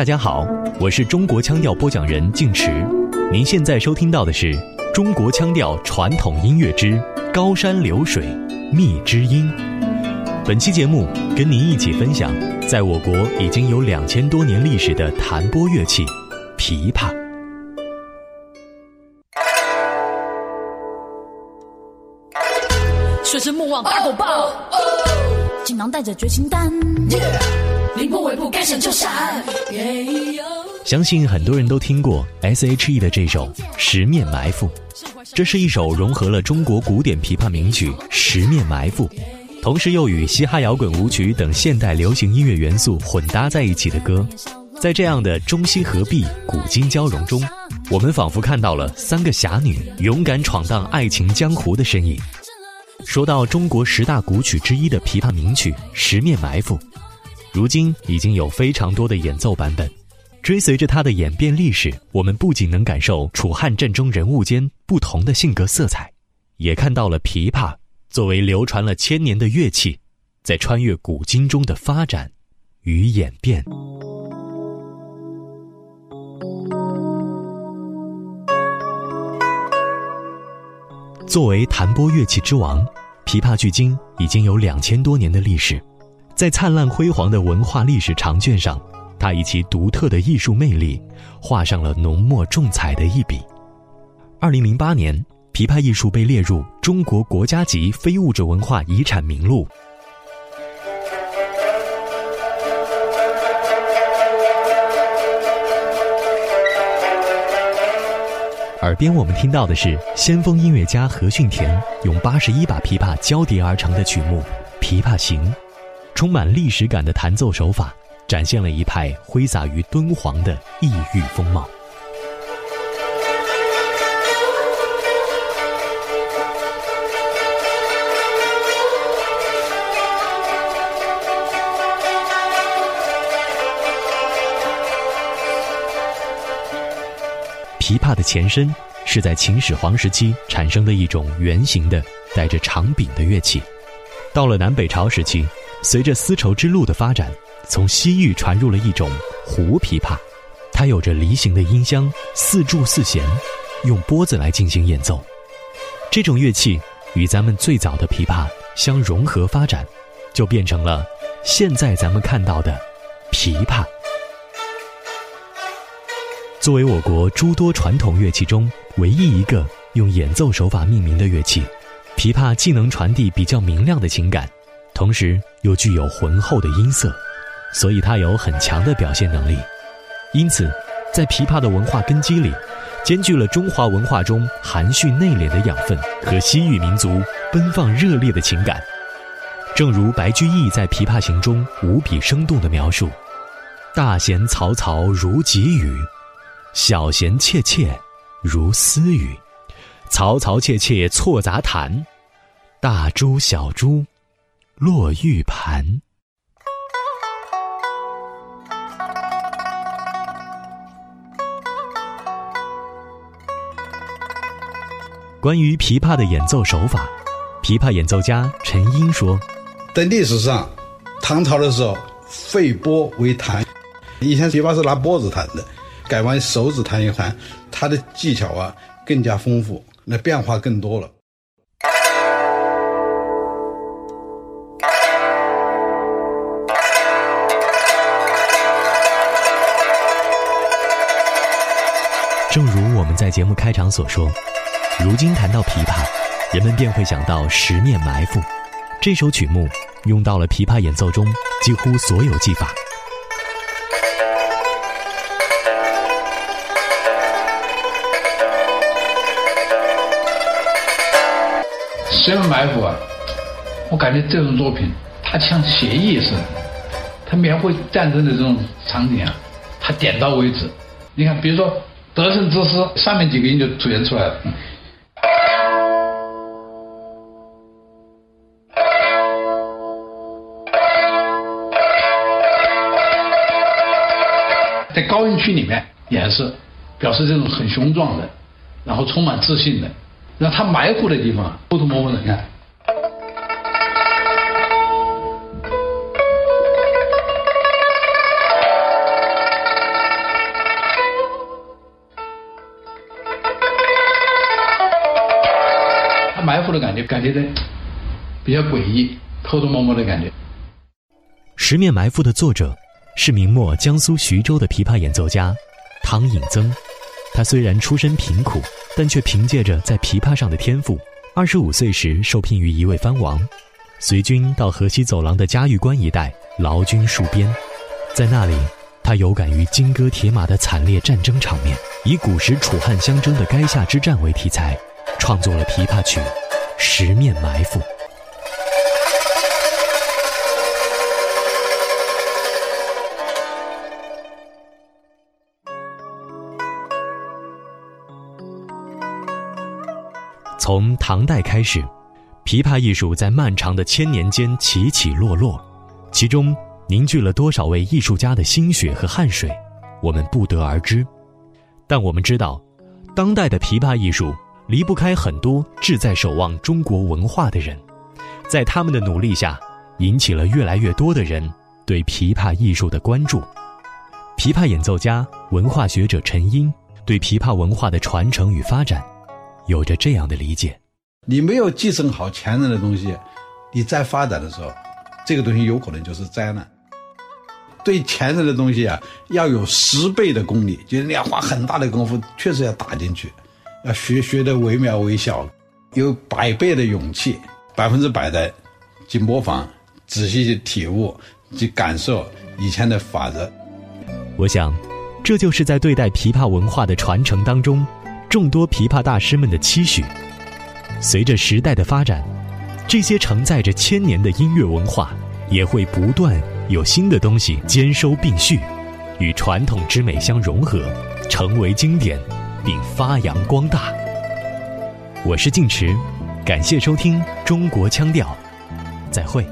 大家好，我是中国腔调播讲人静池。您现在收听到的是中国腔调传统音乐之高山流水觅知音。本期节目跟您一起分享，在我国已经有两千多年历史的弹拨乐器——琵琶。水神莫忘八狗棒，锦囊带着绝情丹，凌波微步该闪就闪。相信很多人都听过 S.H.E 的这首《十面埋伏》，这是一首融合了中国古典琵琶名曲《十面埋伏》，同时又与嘻哈摇滚舞曲等现代流行音乐元素混搭在一起的歌。在这样的中西合璧、古今交融中，我们仿佛看到了三个侠女勇敢闯荡爱情江湖的身影。说到中国十大古曲之一的琵琶名曲《十面埋伏》，如今已经有非常多的演奏版本。追随着它的演变历史，我们不仅能感受楚汉阵中人物间不同的性格色彩，也看到了琵琶作为流传了千年的乐器，在穿越古今中的发展与演变。作为弹拨乐器之王，琵琶距今已经有两千多年的历史，在灿烂辉煌的文化历史长卷上，它以其独特的艺术魅力，画上了浓墨重彩的一笔。二零零八年，琵琶艺术被列入中国国家级非物质文化遗产名录。耳边我们听到的是先锋音乐家何训田用八十一把琵琶交叠而成的曲目《琵琶行》，充满历史感的弹奏手法，展现了一派挥洒于敦煌的异域风貌。琵琶的前身是在秦始皇时期产生的一种圆形的、带着长柄的乐器。到了南北朝时期，随着丝绸之路的发展，从西域传入了一种胡琵琶，它有着梨形的音箱，四柱四弦，用拨子来进行演奏。这种乐器与咱们最早的琵琶相融合发展，就变成了现在咱们看到的琵琶。作为我国诸多传统乐器中唯一一个用演奏手法命名的乐器，琵琶既能传递比较明亮的情感，同时又具有浑厚的音色，所以它有很强的表现能力。因此，在琵琶的文化根基里，兼具了中华文化中含蓄内敛的养分和西域民族奔放热烈的情感。正如白居易在《琵琶行》中无比生动的描述：“大弦嘈嘈如急雨。”小弦切切，如私语；嘈嘈切切错杂弹，大珠小珠落玉盘。关于琵琶的演奏手法，琵琶演奏家陈英说：“在历史上，唐朝的时候废拨为弹，以前琵琶是拿拨子弹的。”改完手指弹一弹，它的技巧啊更加丰富，那变化更多了。正如我们在节目开场所说，如今谈到琵琶，人们便会想到《十面埋伏》这首曲目，用到了琵琶演奏中几乎所有技法。十面埋伏啊，我感觉这种作品它像写意似的，它描绘战争的这种场景啊，它点到为止。你看，比如说得胜之师，上面几个音就出现出来了。在高音区里面也是表示这种很雄壮的，然后充满自信的。让他埋伏的地方偷偷摸摸的，你看，的感觉，感觉的比较诡异，偷偷摸摸的感觉。《十面埋伏》的作者是明末江苏徐州的琵琶演奏家汤引曾。他虽然出身贫苦，但却凭借着在琵琶上的天赋，二十五岁时受聘于一位藩王，随军到河西走廊的嘉峪关一带劳军戍边，在那里，他有感于金戈铁马的惨烈战争场面，以古时楚汉相争的垓下之战为题材，创作了琵琶曲《十面埋伏》。从唐代开始，琵琶艺术在漫长的千年间起起落落，其中凝聚了多少位艺术家的心血和汗水，我们不得而知。但我们知道，当代的琵琶艺术离不开很多志在守望中国文化的人，在他们的努力下，引起了越来越多的人对琵琶艺术的关注。琵琶演奏家、文化学者陈英对琵琶文化的传承与发展。有着这样的理解：你没有继承好前人的东西，你再发展的时候，这个东西有可能就是灾难。对前人的东西啊，要有十倍的功力，就是你要花很大的功夫，确实要打进去，要学学的惟妙惟肖，有百倍的勇气，百分之百的去模仿，仔细去体悟，去感受以前的法则。我想，这就是在对待琵琶文化的传承当中。众多琵琶大师们的期许，随着时代的发展，这些承载着千年的音乐文化，也会不断有新的东西兼收并蓄，与传统之美相融合，成为经典，并发扬光大。我是静池，感谢收听《中国腔调》，再会。